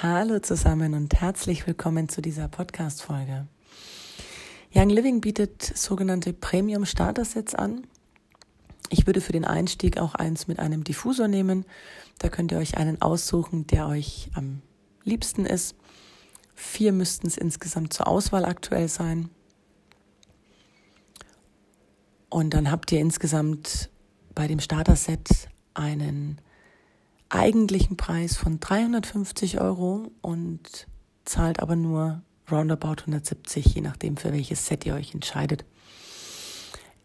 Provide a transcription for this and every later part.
Hallo zusammen und herzlich willkommen zu dieser Podcast-Folge. Young Living bietet sogenannte Premium Starter Sets an. Ich würde für den Einstieg auch eins mit einem Diffusor nehmen. Da könnt ihr euch einen aussuchen, der euch am liebsten ist. Vier müssten es insgesamt zur Auswahl aktuell sein. Und dann habt ihr insgesamt bei dem Starter-Set einen eigentlichen Preis von 350 Euro und zahlt aber nur roundabout 170, je nachdem, für welches Set ihr euch entscheidet.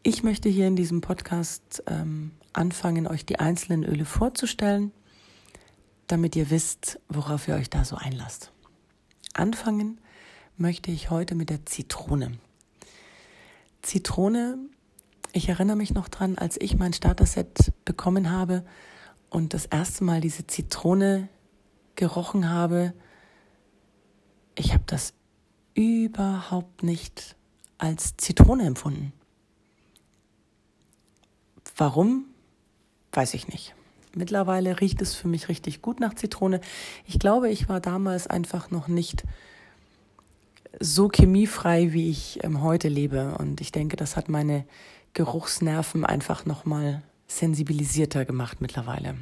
Ich möchte hier in diesem Podcast ähm, anfangen, euch die einzelnen Öle vorzustellen, damit ihr wisst, worauf ihr euch da so einlasst. Anfangen möchte ich heute mit der Zitrone. Zitrone, ich erinnere mich noch dran, als ich mein Starter-Set bekommen habe, und das erste Mal diese Zitrone gerochen habe, ich habe das überhaupt nicht als Zitrone empfunden. Warum? Weiß ich nicht. Mittlerweile riecht es für mich richtig gut nach Zitrone. Ich glaube, ich war damals einfach noch nicht so chemiefrei, wie ich ähm, heute lebe. Und ich denke, das hat meine Geruchsnerven einfach nochmal sensibilisierter gemacht mittlerweile.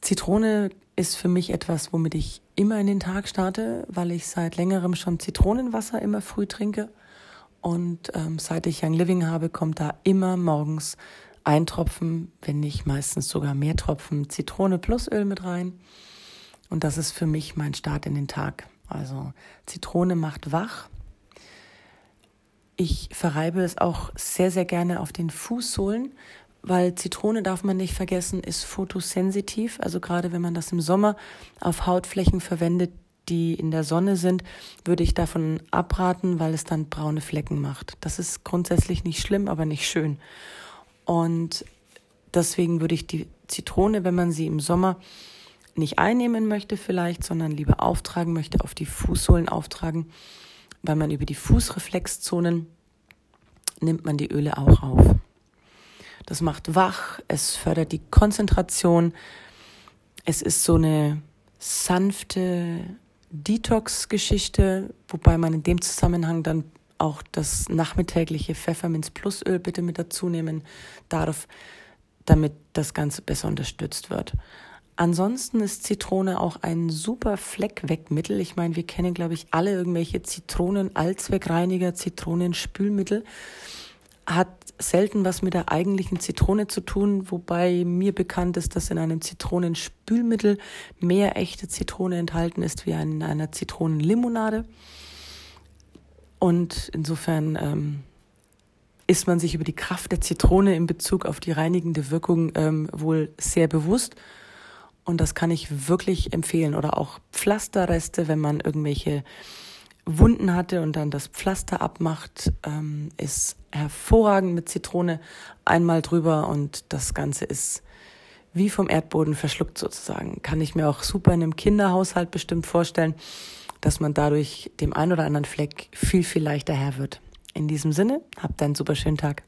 Zitrone ist für mich etwas, womit ich immer in den Tag starte, weil ich seit längerem schon Zitronenwasser immer früh trinke. Und ähm, seit ich Young Living habe, kommt da immer morgens ein Tropfen, wenn nicht meistens sogar mehr Tropfen Zitrone plus Öl mit rein. Und das ist für mich mein Start in den Tag. Also Zitrone macht wach, ich verreibe es auch sehr, sehr gerne auf den Fußsohlen, weil Zitrone darf man nicht vergessen, ist fotosensitiv. Also gerade wenn man das im Sommer auf Hautflächen verwendet, die in der Sonne sind, würde ich davon abraten, weil es dann braune Flecken macht. Das ist grundsätzlich nicht schlimm, aber nicht schön. Und deswegen würde ich die Zitrone, wenn man sie im Sommer nicht einnehmen möchte vielleicht, sondern lieber auftragen möchte, auf die Fußsohlen auftragen, weil man über die Fußreflexzonen nimmt man die Öle auch auf. Das macht wach, es fördert die Konzentration. Es ist so eine sanfte Detox-Geschichte, wobei man in dem Zusammenhang dann auch das nachmittägliche Pfefferminz Plus Öl bitte mit dazu nehmen darf, damit das Ganze besser unterstützt wird. Ansonsten ist Zitrone auch ein super Fleckwegmittel. Ich meine, wir kennen, glaube ich, alle irgendwelche Zitronen-Allzweckreiniger, Zitronenspülmittel. Hat selten was mit der eigentlichen Zitrone zu tun, wobei mir bekannt ist, dass in einem Zitronenspülmittel mehr echte Zitrone enthalten ist wie in einer Zitronenlimonade. Und insofern ähm, ist man sich über die Kraft der Zitrone in Bezug auf die reinigende Wirkung ähm, wohl sehr bewusst. Und das kann ich wirklich empfehlen. Oder auch Pflasterreste, wenn man irgendwelche Wunden hatte und dann das Pflaster abmacht, ähm, ist hervorragend mit Zitrone einmal drüber und das Ganze ist wie vom Erdboden verschluckt sozusagen. Kann ich mir auch super in einem Kinderhaushalt bestimmt vorstellen, dass man dadurch dem einen oder anderen Fleck viel, viel leichter Herr wird. In diesem Sinne, habt einen super schönen Tag.